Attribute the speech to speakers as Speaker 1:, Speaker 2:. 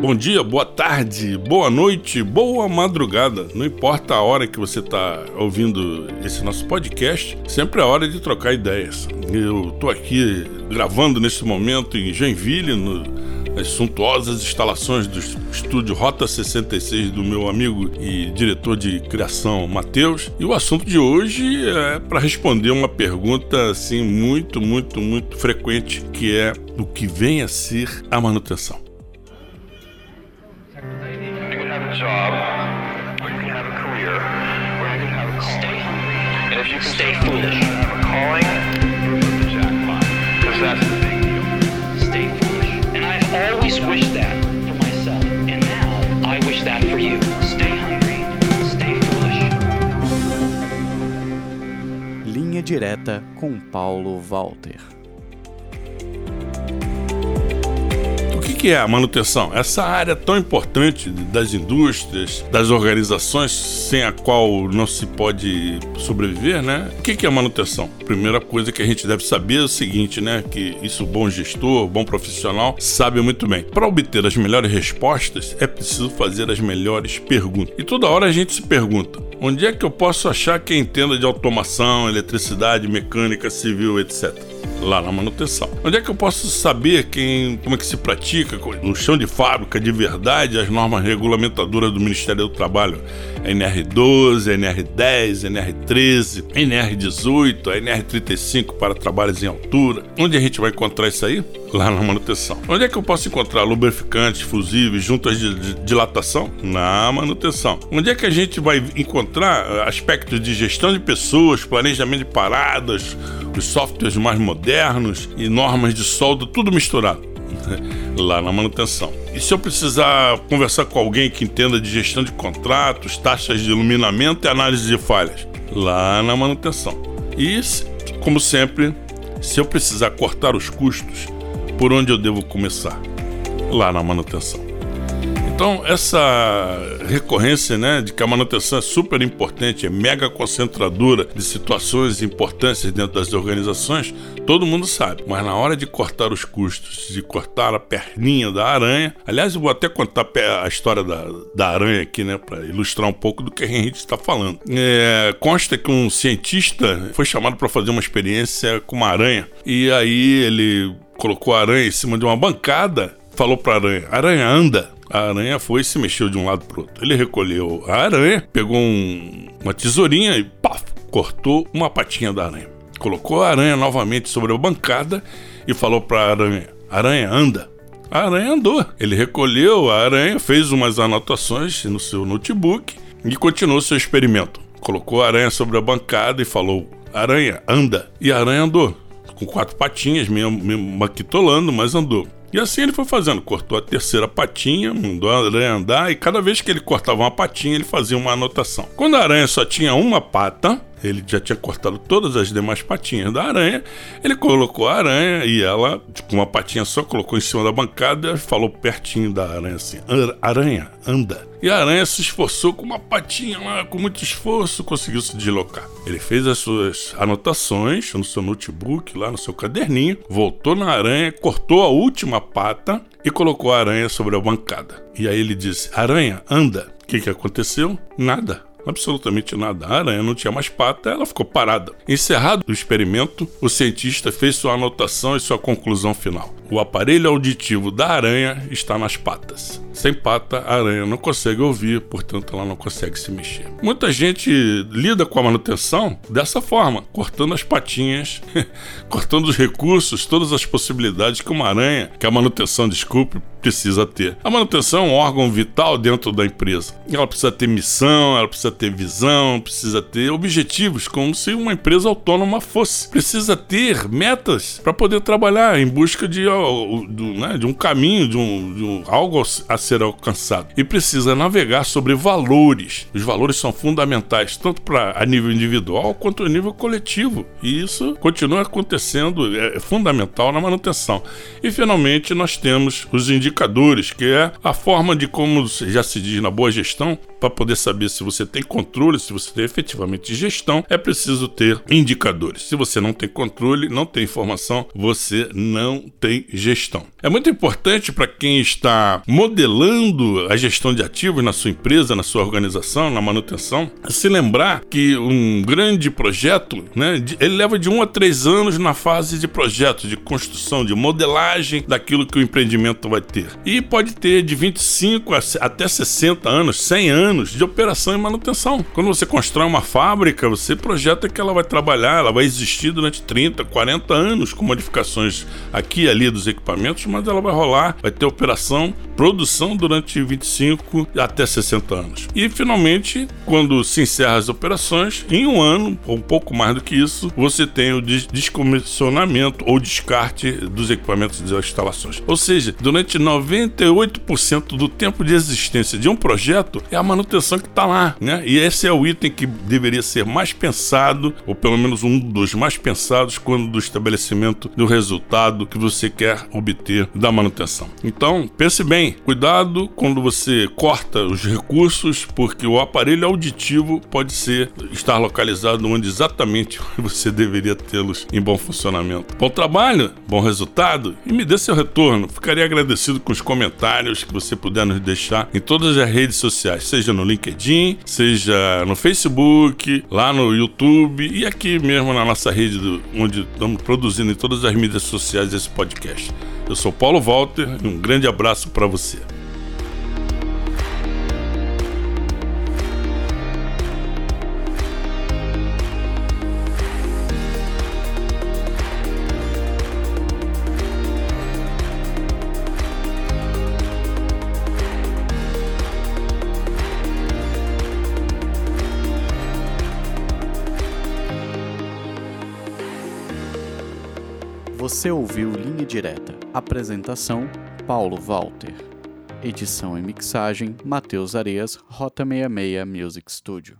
Speaker 1: Bom dia, boa tarde, boa noite, boa madrugada. Não importa a hora que você está ouvindo esse nosso podcast, sempre é hora de trocar ideias. Eu estou aqui gravando nesse momento em Joinville, no, nas suntuosas instalações do estúdio Rota 66 do meu amigo e diretor de criação Matheus. E o assunto de hoje é para responder uma pergunta assim muito, muito, muito frequente, que é o que vem a ser a manutenção. Job, or you can have a career, or you can have a calling. Stay hungry. And if you can stay foolish, have a calling, hit the jackpot. Because that's the thing. Stay foolish. And I always wished that for myself. And now I wish that for you. Stay hungry. Stay foolish. Linha direta com Paulo Walter. Que é a manutenção? Essa área tão importante das indústrias, das organizações, sem a qual não se pode sobreviver, né? O que é a manutenção? Primeira coisa que a gente deve saber é o seguinte, né? Que isso bom gestor, bom profissional, sabe muito bem. Para obter as melhores respostas, é preciso fazer as melhores perguntas. E toda hora a gente se pergunta: onde é que eu posso achar quem entenda de automação, eletricidade, mecânica, civil, etc lá na manutenção. Onde é que eu posso saber quem, como é que se pratica no chão de fábrica de verdade as normas regulamentadoras do Ministério do Trabalho? NR12, NR10, NR13, NR18, NR35 para trabalhos em altura. Onde a gente vai encontrar isso aí? Lá na manutenção. Onde é que eu posso encontrar lubrificantes, fusíveis, juntas de, de dilatação? Na manutenção. Onde é que a gente vai encontrar eh, aspectos de gestão de pessoas, planejamento de paradas, os softwares mais modernos e normas de solda, tudo misturado lá na manutenção. E se eu precisar conversar com alguém que entenda de gestão de contratos, taxas de iluminamento e análise de falhas? Lá na manutenção. E, como sempre, se eu precisar cortar os custos, por onde eu devo começar? Lá na manutenção. Então, essa recorrência né, de que a manutenção é super importante, é mega concentradora de situações importâncias dentro das organizações, todo mundo sabe. Mas na hora de cortar os custos, de cortar a perninha da aranha, aliás, eu vou até contar a história da, da aranha aqui, né, para ilustrar um pouco do que a gente está falando. É, consta que um cientista foi chamado para fazer uma experiência com uma aranha e aí ele colocou a aranha em cima de uma bancada, falou para a aranha: Aranha, anda. A aranha foi e se mexeu de um lado pro outro. Ele recolheu a aranha, pegou um, uma tesourinha e paf, cortou uma patinha da aranha. Colocou a aranha novamente sobre a bancada e falou para a aranha: Aranha, anda. A aranha andou. Ele recolheu a aranha, fez umas anotações no seu notebook e continuou seu experimento. Colocou a aranha sobre a bancada e falou: Aranha, anda. E a aranha andou, com quatro patinhas, meio, meio maquitolando, mas andou. E assim ele foi fazendo, cortou a terceira patinha, mandou a aranha andar e cada vez que ele cortava uma patinha, ele fazia uma anotação. Quando a aranha só tinha uma pata, ele já tinha cortado todas as demais patinhas da aranha. Ele colocou a aranha e ela, com uma patinha só, colocou em cima da bancada e falou pertinho da aranha assim: Aranha, anda. E a aranha se esforçou com uma patinha lá, com muito esforço, conseguiu se deslocar. Ele fez as suas anotações no seu notebook, lá no seu caderninho, voltou na aranha, cortou a última pata e colocou a aranha sobre a bancada. E aí ele disse: Aranha, anda. O que, que aconteceu? Nada absolutamente nada. A aranha não tinha mais pata, ela ficou parada. Encerrado o experimento, o cientista fez sua anotação e sua conclusão final. O aparelho auditivo da aranha está nas patas. Sem pata, a aranha não consegue ouvir, portanto, ela não consegue se mexer. Muita gente lida com a manutenção dessa forma, cortando as patinhas, cortando os recursos, todas as possibilidades que uma aranha, que a manutenção, desculpe, precisa ter. A manutenção é um órgão vital dentro da empresa. Ela precisa ter missão, ela precisa ter visão, precisa ter objetivos, como se uma empresa autônoma fosse. Precisa ter metas para poder trabalhar em busca de, de, né, de um caminho, de, um, de um, algo a ser alcançado. E precisa navegar sobre valores. Os valores são fundamentais, tanto para a nível individual quanto a nível coletivo. E isso continua acontecendo, é fundamental na manutenção. E finalmente nós temos os indicadores indicadores, que é a forma de como já se diz na boa gestão, para poder saber se você tem controle, se você tem efetivamente gestão, é preciso ter indicadores. Se você não tem controle, não tem informação, você não tem gestão. É muito importante para quem está modelando a gestão de ativos na sua empresa, na sua organização, na manutenção, se lembrar que um grande projeto, né, ele leva de um a três anos na fase de projeto, de construção, de modelagem daquilo que o empreendimento vai ter. E pode ter de 25 até 60 anos, 100 anos de operação e manutenção. Quando você constrói uma fábrica, você projeta que ela vai trabalhar, ela vai existir durante 30, 40 anos com modificações aqui e ali dos equipamentos, mas ela vai rolar, vai ter operação, produção durante 25 até 60 anos. E finalmente, quando se encerra as operações, em um ano, ou um pouco mais do que isso, você tem o descomissionamento ou descarte dos equipamentos e das instalações. Ou seja, durante 98% do tempo de existência de um projeto é a manutenção que está lá, né? E esse é o item que deveria ser mais pensado, ou pelo menos um dos mais pensados, quando do estabelecimento do resultado que você quer obter da manutenção. Então, pense bem, cuidado quando você corta os recursos, porque o aparelho auditivo pode ser estar localizado onde exatamente você deveria tê-los em bom funcionamento. Bom trabalho, bom resultado e me dê seu retorno. Ficaria agradecido com os comentários que você puder nos deixar em todas as redes sociais, seja no LinkedIn, seja no Facebook, lá no YouTube e aqui mesmo na nossa rede do, onde estamos produzindo em todas as mídias sociais esse podcast. Eu sou Paulo Walter e um grande abraço para você.
Speaker 2: Você ouviu Linha Direta. Apresentação: Paulo Walter. Edição e mixagem: Matheus Areias, Rota 66 Music Studio.